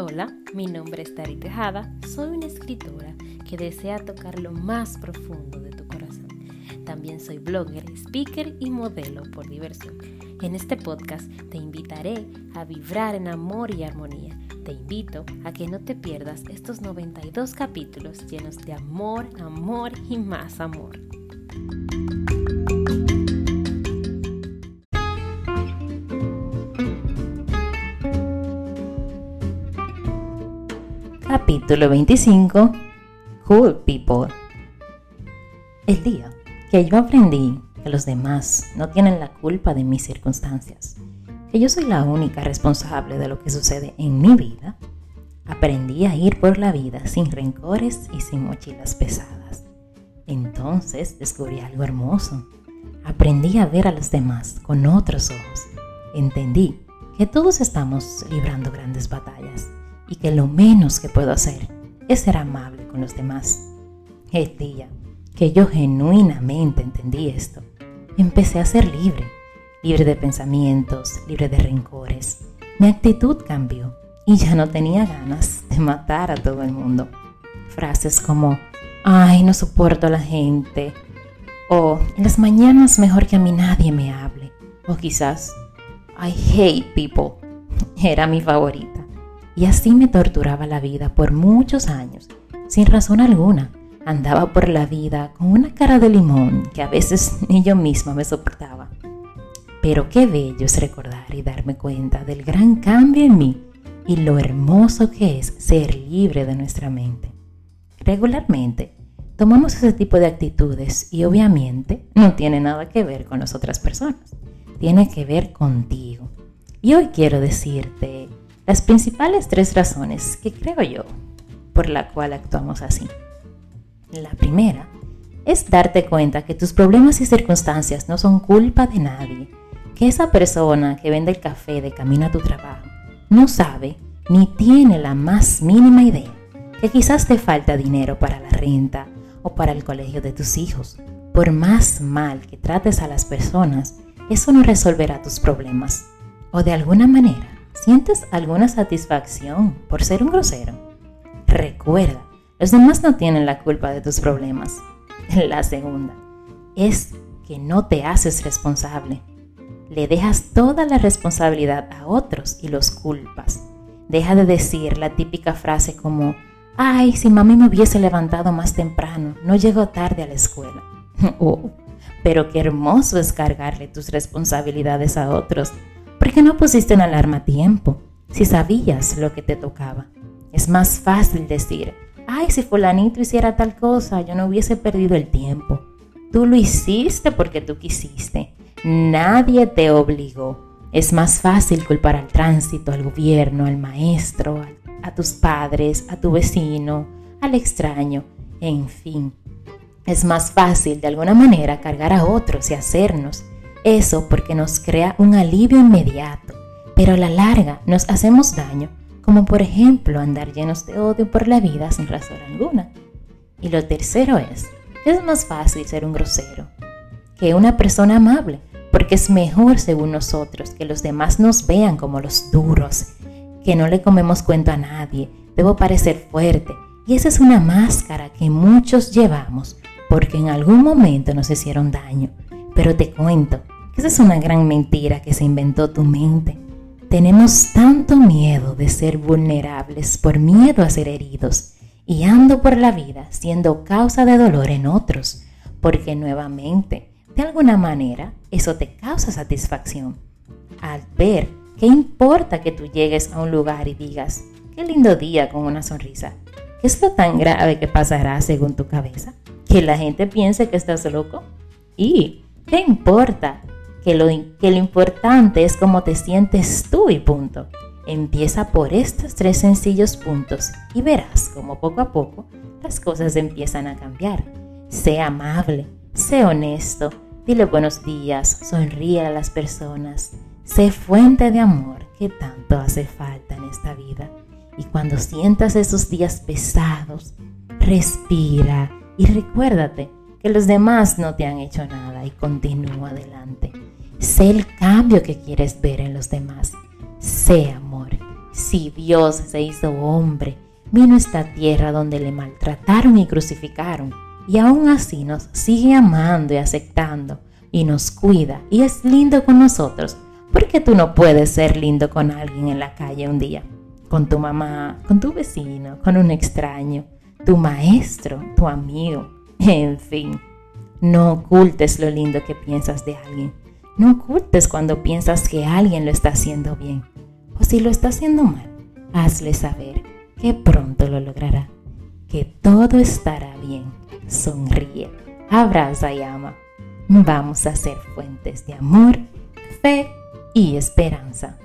Hola, mi nombre es Tari Tejada, soy una escritora que desea tocar lo más profundo de tu corazón. También soy blogger, speaker y modelo por diversión. En este podcast te invitaré a vibrar en amor y armonía. Te invito a que no te pierdas estos 92 capítulos llenos de amor, amor y más amor. Capítulo 25 Cool People El día que yo aprendí que los demás no tienen la culpa de mis circunstancias, que yo soy la única responsable de lo que sucede en mi vida, aprendí a ir por la vida sin rencores y sin mochilas pesadas. Entonces descubrí algo hermoso. Aprendí a ver a los demás con otros ojos. Entendí que todos estamos librando grandes batallas y que lo menos que puedo hacer es ser amable con los demás. El día que yo genuinamente entendí esto, empecé a ser libre, libre de pensamientos, libre de rencores. Mi actitud cambió y ya no tenía ganas de matar a todo el mundo. Frases como, ay, no soporto a la gente, o en las mañanas mejor que a mí nadie me hable, o quizás, I hate people, era mi favorita. Y así me torturaba la vida por muchos años, sin razón alguna. Andaba por la vida con una cara de limón que a veces ni yo misma me soportaba. Pero qué bello es recordar y darme cuenta del gran cambio en mí y lo hermoso que es ser libre de nuestra mente. Regularmente tomamos ese tipo de actitudes y obviamente no tiene nada que ver con las otras personas, tiene que ver contigo. Y hoy quiero decirte las principales tres razones que creo yo por la cual actuamos así. La primera es darte cuenta que tus problemas y circunstancias no son culpa de nadie, que esa persona que vende el café de camino a tu trabajo no sabe ni tiene la más mínima idea que quizás te falta dinero para la renta o para el colegio de tus hijos. Por más mal que trates a las personas, eso no resolverá tus problemas. O de alguna manera, ¿Sientes alguna satisfacción por ser un grosero? Recuerda, los demás no tienen la culpa de tus problemas. La segunda es que no te haces responsable. Le dejas toda la responsabilidad a otros y los culpas. Deja de decir la típica frase como, ay, si mami me hubiese levantado más temprano, no llego tarde a la escuela. oh, pero qué hermoso es cargarle tus responsabilidades a otros ¿Por qué no pusiste una alarma a tiempo? Si sabías lo que te tocaba. Es más fácil decir, ay, si fulanito hiciera tal cosa, yo no hubiese perdido el tiempo. Tú lo hiciste porque tú quisiste. Nadie te obligó. Es más fácil culpar al tránsito, al gobierno, al maestro, a tus padres, a tu vecino, al extraño, en fin. Es más fácil de alguna manera cargar a otros y hacernos eso porque nos crea un alivio inmediato, pero a la larga nos hacemos daño, como por ejemplo andar llenos de odio por la vida sin razón alguna. Y lo tercero es, es más fácil ser un grosero que una persona amable, porque es mejor según nosotros que los demás nos vean como los duros, que no le comemos cuento a nadie, debo parecer fuerte. Y esa es una máscara que muchos llevamos porque en algún momento nos hicieron daño pero te cuento que esa es una gran mentira que se inventó tu mente. Tenemos tanto miedo de ser vulnerables por miedo a ser heridos y ando por la vida siendo causa de dolor en otros, porque nuevamente, de alguna manera, eso te causa satisfacción. Al ver qué importa que tú llegues a un lugar y digas, qué lindo día con una sonrisa, ¿qué es lo tan grave que pasará según tu cabeza? ¿Que la gente piense que estás loco? Y ¿Qué importa? Que lo, que lo importante es cómo te sientes tú y punto. Empieza por estos tres sencillos puntos y verás cómo poco a poco las cosas empiezan a cambiar. Sé amable, sé honesto, dile buenos días, sonríe a las personas, sé fuente de amor que tanto hace falta en esta vida. Y cuando sientas esos días pesados, respira y recuérdate que los demás no te han hecho nada y continúa adelante. Sé el cambio que quieres ver en los demás. Sé amor, si Dios se hizo hombre, vino a esta tierra donde le maltrataron y crucificaron, y aún así nos sigue amando y aceptando, y nos cuida, y es lindo con nosotros, ¿por qué tú no puedes ser lindo con alguien en la calle un día? Con tu mamá, con tu vecino, con un extraño, tu maestro, tu amigo, en fin. No ocultes lo lindo que piensas de alguien. No ocultes cuando piensas que alguien lo está haciendo bien. O si lo está haciendo mal, hazle saber que pronto lo logrará. Que todo estará bien. Sonríe, abraza y ama. Vamos a ser fuentes de amor, fe y esperanza.